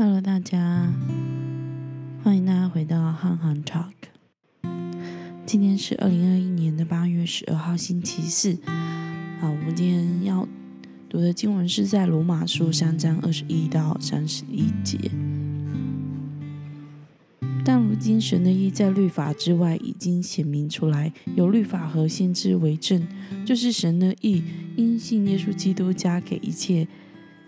Hello，大家，欢迎大家回到汉汉 Talk。今天是二零二一年的八月十二号，星期四。好，我们今天要读的经文是在罗马书三章二十一到三十一节。但如今神的意在律法之外已经显明出来，有律法和先知为证，就是神的意因信耶稣基督加给一切。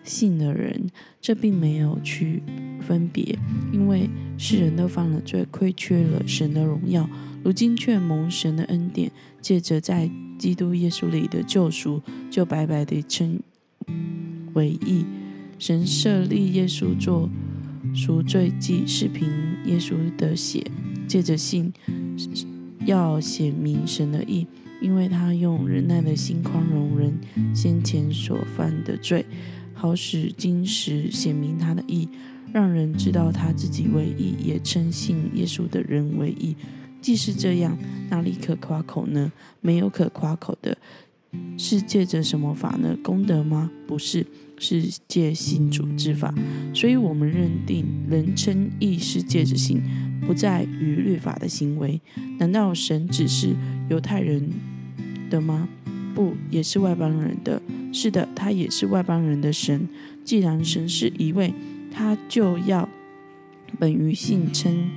信的人，这并没有去分别，因为世人都犯了罪，亏缺了神的荣耀。如今却蒙神的恩典，借着在基督耶稣里的救赎，就白白的称为义。神设立耶稣做赎罪祭，是凭耶稣的血，借着信，要显明神的义，因为他用忍耐的心宽容人先前所犯的罪。好使今时显明他的义，让人知道他自己为义，也称信耶稣的人为义。既是这样，哪里可夸口呢？没有可夸口的，是借着什么法呢？功德吗？不是，是借信主之法。所以我们认定人称义是借着信，不在于律法的行为。难道神只是犹太人的吗？不，也是外邦人的。是的，他也是外邦人的神。既然神是一位，他就要本于信称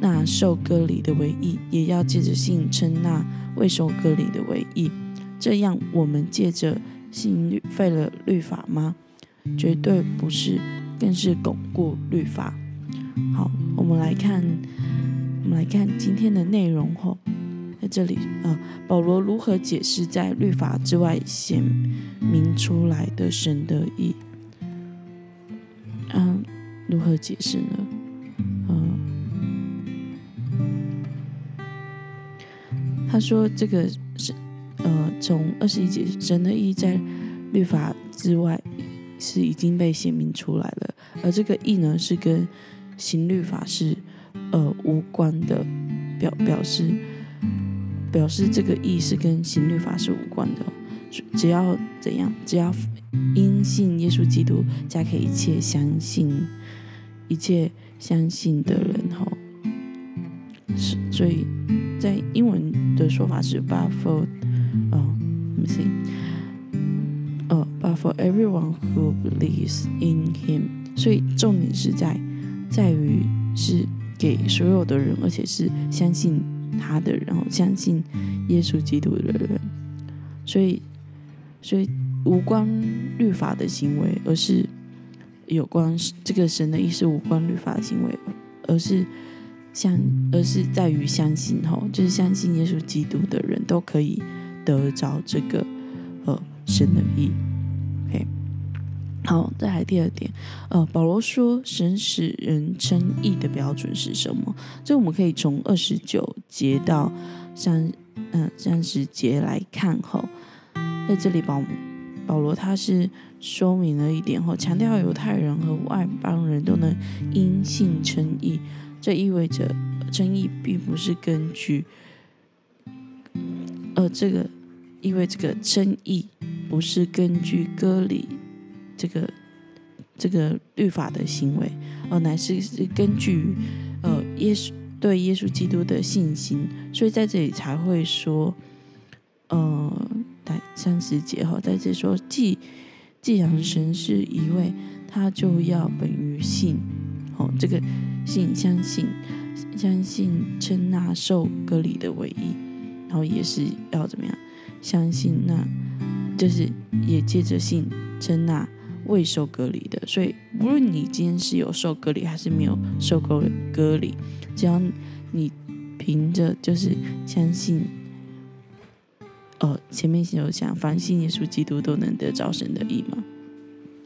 那受割礼的为义，也要借着信称那未受割礼的为义。这样，我们借着信废了律法吗？绝对不是，更是巩固律法。好，我们来看，我们来看今天的内容后。这里，呃，保罗如何解释在律法之外显明出来的神的意？嗯，如何解释呢？嗯，他说这个是，呃，从二十一节，神的意在律法之外是已经被显明出来了，而这个意呢，是跟行律法是呃无关的，表表示。表示这个意是跟行律法是无关的，只要怎样，只要因信耶稣基督，加给一切相信、一切相信的人吼。是，所以在英文的说法是 “but for”，哦，let me see，哦，“but for everyone who believes in Him”。所以重点是在在于是给所有的人，而且是相信。他的，然后相信耶稣基督的人，所以，所以无关律法的行为，而是有关这个神的意思，无关律法的行为，而是相，而是在于相信吼，就是相信耶稣基督的人都可以得着这个呃神的意。OK。好，再来第二点，呃，保罗说神使人称义的标准是什么？这我们可以从二十九节到三嗯三十节来看。后，在这里保保罗他是说明了一点后，强调犹太人和外邦人都能因信称义。这意味着称义并不是根据，呃，这个意味这个称义不是根据割礼。这个这个律法的行为，呃，乃是是根据呃耶稣对耶稣基督的信心，所以在这里才会说，呃，在三十节哈，在这说，既既然神是一位，他就要本于信，哦，这个信相信相信称那受割礼的为义，然后也是要怎么样，相信那就是也借着信称那。未受隔离的，所以无论你今天是有受隔离还是没有受隔隔离，只要你凭着就是相信，呃，前面有讲，凡信耶稣基督都能得着神的意嘛，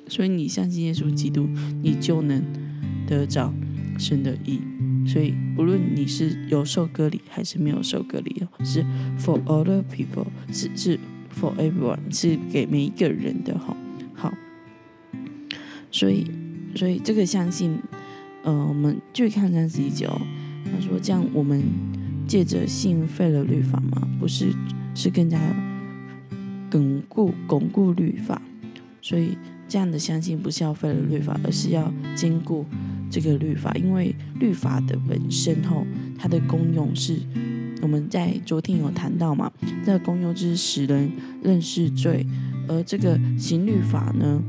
所以你相信耶稣基督，你就能得着神的意。所以无论你是有受隔离还是没有受隔离哦，是 for all the people，是是 for everyone，是给每一个人的哈。所以，所以这个相信，呃，我们就看三十一节哦。他说：“这样，我们借着信废了律法吗？不是，是更加巩固巩固律法。所以，这样的相信不是要废了律法，而是要兼顾这个律法，因为律法的本身后，它的功用是我们在昨天有谈到嘛，这个功用就是使人认识罪，而这个行律法呢，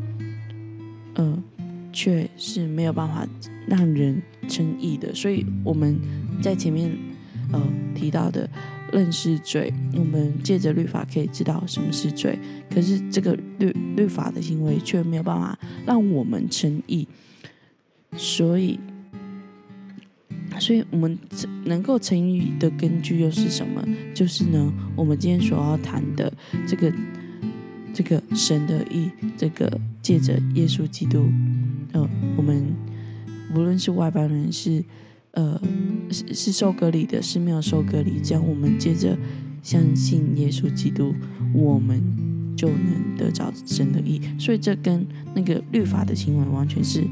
呃，却是没有办法让人称义的，所以我们在前面呃提到的。认识罪，我们借着律法可以知道什么是罪。可是这个律律法的行为却没有办法让我们称义，所以，所以我们能够成义的根据又是什么？就是呢，我们今天所要谈的这个这个神的意，这个借着耶稣基督，呃，我们无论是外邦人是。呃，是是受隔离的，是没有受隔离。这样，我们借着相信耶稣基督，我们就能得着神的意。所以，这跟那个律法的行为完全是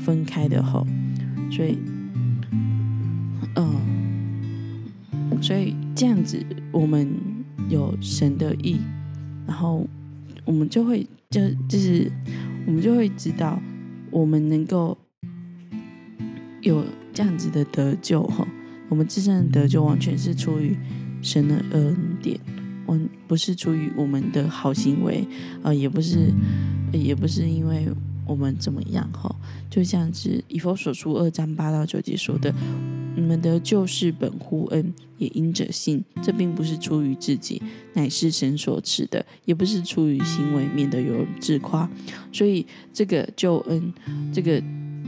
分开的吼。所以，嗯，所以这样子，我们有神的意，然后我们就会就就是我们就会知道，我们能够有。这样子的得救哈，我们自身的得救完全是出于神的恩典，完不是出于我们的好行为啊，也不是，也不是因为我们怎么样哈，就像是以佛所书二章八到九节说的，你我们的救是本乎恩，也因着信，这并不是出于自己，乃是神所赐的，也不是出于行为，免得有人自夸。所以这个救恩，这个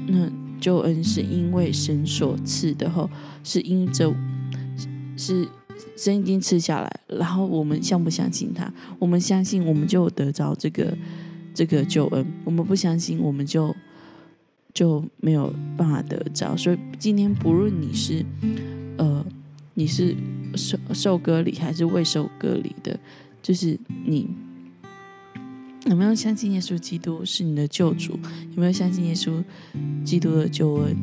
那。救恩是因为神所赐的，后是因着是神已经赐下来，然后我们相不相信他？我们相信，我们就得着这个这个救恩；我们不相信，我们就就没有办法得着。所以今天不论你是呃你是受受隔离还是未受隔离的，就是你。有没有相信耶稣基督是你的救主？有没有相信耶稣基督的救恩？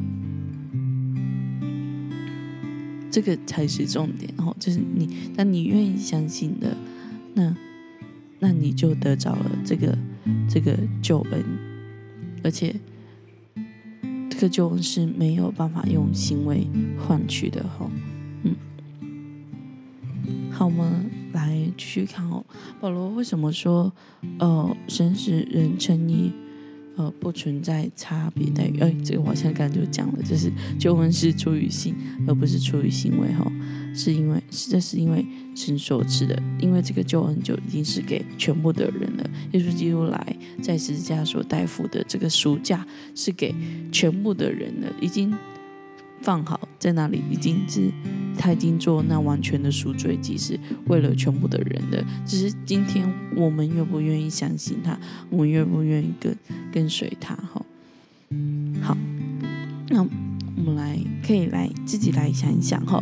这个才是重点。哦，就是你，那你愿意相信的，那那你就得着了这个这个救恩，而且这个救恩是没有办法用行为换取的。哈，嗯，好我们？来继续看哦，保罗为什么说，呃，神使人称义，呃，不存在差别待遇？哎，这个我现在刚才就讲了，就是救恩是出于信，而不是出于行为哈，是因为是这是因为神所赐的，因为这个救恩就已经是给全部的人了。耶稣基督来在十字架所代付的这个赎价是给全部的人了，已经放好在那里，已经是。他已经做那完全的赎罪祭，是为了全部的人的。只是今天我们愿不愿意相信他，我们愿不愿意跟跟随他？哈，好，那我们来可以来自己来想一想哈。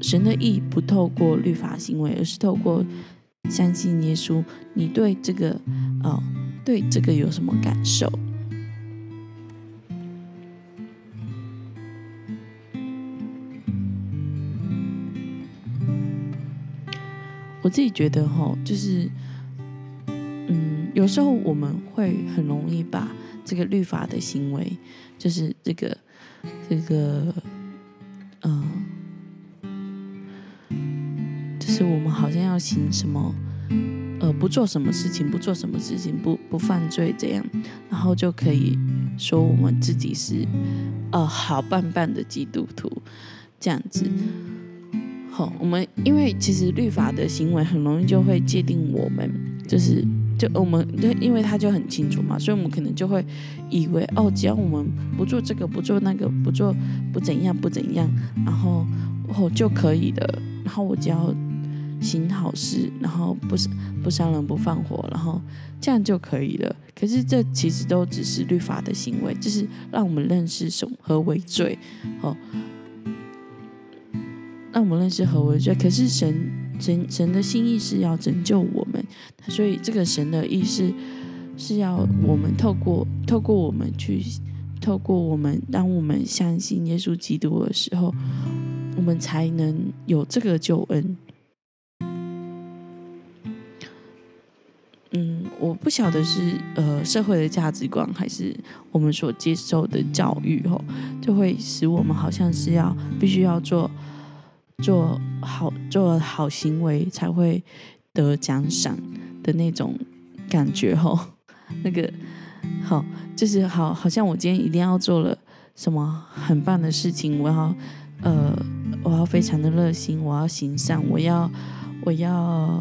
神的意不透过律法行为，而是透过相信耶稣。你对这个哦，对这个有什么感受？我自己觉得哈，就是，嗯，有时候我们会很容易把这个律法的行为，就是这个这个，嗯，是我们好像要行什么，呃，不做什么事情，不做什么事情，不不犯罪这样，然后就可以说我们自己是呃好棒棒的基督徒这样子。好我们因为其实律法的行为很容易就会界定我们，就是就我们就因为他就很清楚嘛，所以我们可能就会以为哦，只要我们不做这个，不做那个，不做不怎样不怎样，然后哦就可以了。然后我只要行好事，然后不是不伤人不放火，然后这样就可以了。可是这其实都只是律法的行为，就是让我们认识什何为罪哦。让我们认识何为罪，可是神神神的心意是要拯救我们，所以这个神的意思是要我们透过透过我们去透过我们，当我们相信耶稣基督的时候，我们才能有这个救恩。我不晓得是呃社会的价值观，还是我们所接受的教育哦，就会使我们好像是要必须要做做好做好行为才会得奖赏的那种感觉哦。那个好，就是好，好像我今天一定要做了什么很棒的事情，我要呃，我要非常的热心，我要行善，我要我要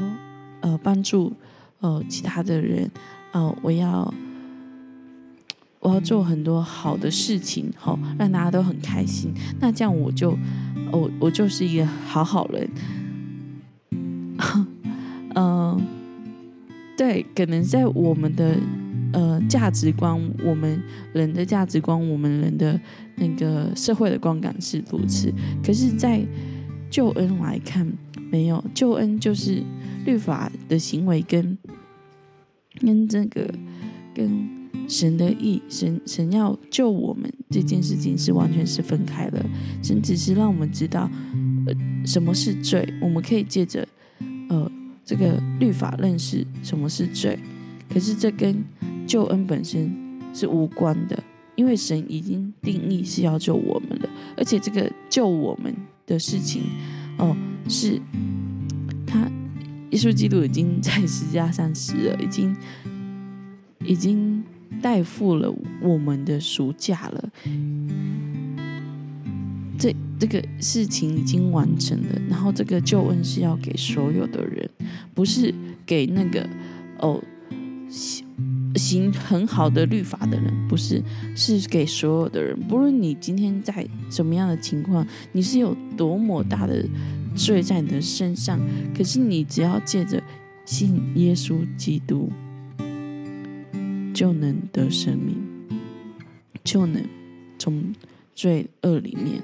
呃帮助。呃，其他的人，呃，我要我要做很多好的事情，好让大家都很开心。那这样我就，我我就是一个好好人。嗯，对，可能在我们的呃价值观，我们人的价值观，我们人的那个社会的观感是如此。可是，在救恩来看，没有救恩就是律法的行为跟。跟这个跟神的意，神神要救我们这件事情是完全是分开的。神只是让我们知道，呃，什么是罪，我们可以借着呃这个律法认识什么是罪。可是这跟救恩本身是无关的，因为神已经定义是要救我们的，而且这个救我们的事情，哦，是他。耶稣基督已经在十字架上死了，已经已经代付了我们的赎价了。这这个事情已经完成了，然后这个救恩是要给所有的人，不是给那个哦行很好的律法的人，不是，是给所有的人。不论你今天在什么样的情况，你是有多么大的。罪在你的身上，可是你只要借着信耶稣基督，就能得生命，就能从罪恶里面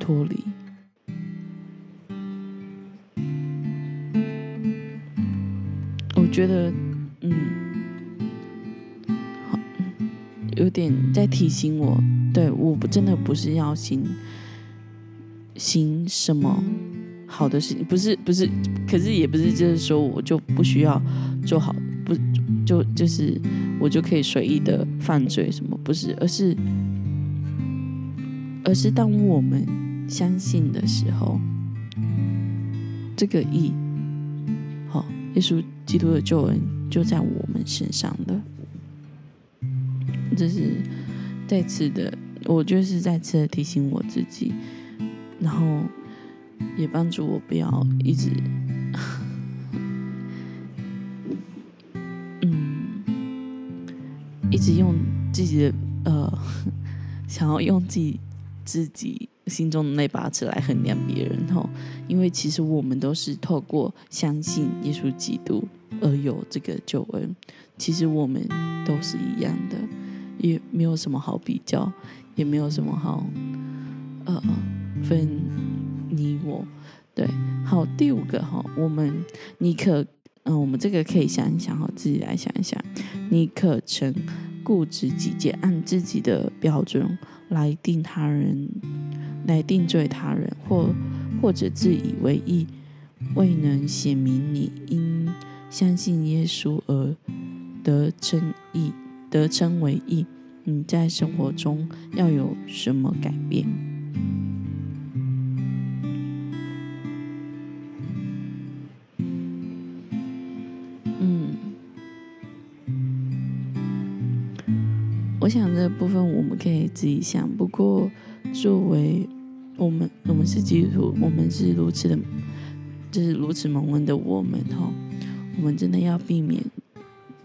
脱离。我觉得，嗯，有点在提醒我，对，我不真的不是要行行什么。好的事情不是不是，可是也不是就是说我就不需要做好，不就就是我就可以随意的犯罪什么？不是，而是而是当我们相信的时候，这个义，好，耶稣基督的救恩就在我们身上的，这是再次的，我就是再次的提醒我自己，然后。也帮助我不要一直，嗯，一直用自己的呃，想要用自己自己心中的那把尺来衡量别人吼，因为其实我们都是透过相信耶稣基督而有这个救恩，其实我们都是一样的，也没有什么好比较，也没有什么好呃分。你我，对，好，第五个哈，我们你可，嗯，我们这个可以想一想哈，自己来想一想，你可曾固执己见，按自己的标准来定他人，来定罪他人，或或者自以为意，未能显明你因相信耶稣而得称义，得称为义，你在生活中要有什么改变？嗯我想这部分我们可以自己想。不过，作为我们，我们是基督徒，我们是如此的，就是如此蒙恩的我们哈，我们真的要避免，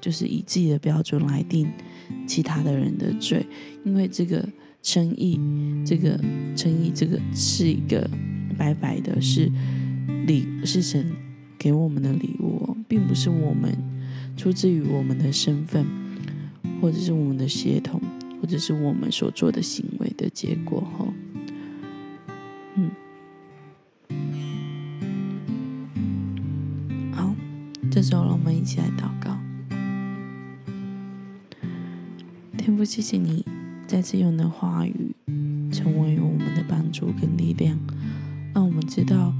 就是以自己的标准来定其他的人的罪，因为这个称义，这个称义，这个是一个白白的，是礼，是神给我们的礼物，并不是我们出自于我们的身份。或者是我们的协同，或者是我们所做的行为的结果，哈，嗯，好，这时候让我们一起来祷告。天父，谢谢你再次用的话语成为我们的帮助跟力量，让我们知道，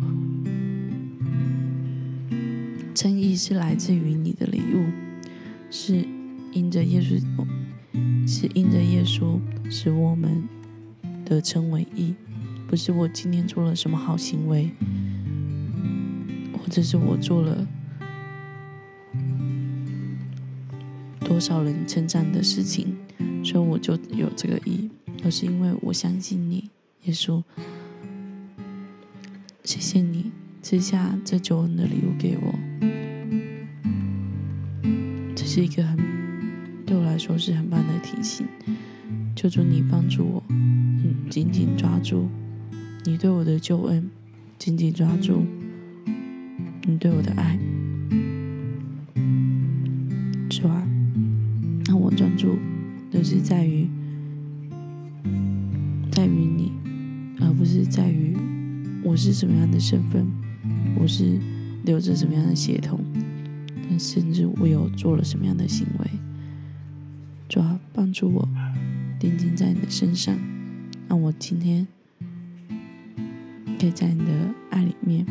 诚意是来自于你的礼物。是因着耶稣，是因着耶稣使我们得称为义，不是我今天做了什么好行为，或者是我做了多少人称赞的事情，所以我就有这个义，而是因为我相信你，耶稣，谢谢你赐下这救恩的礼物给我。这是一个很对我来说是很棒的提醒，求主你帮助我，紧紧抓住你对我的救恩，紧紧抓住你对我的爱，是在于在于你，而不是在于我是什么样的身份，我是留着什么样的血统。甚至我有做了什么样的行为，主要帮助我定睛在你的身上，让我今天可以在你的爱里面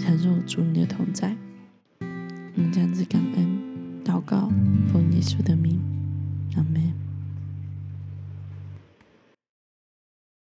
承受主你的同在。我们这样子感恩祷告，奉耶稣的名，阿门。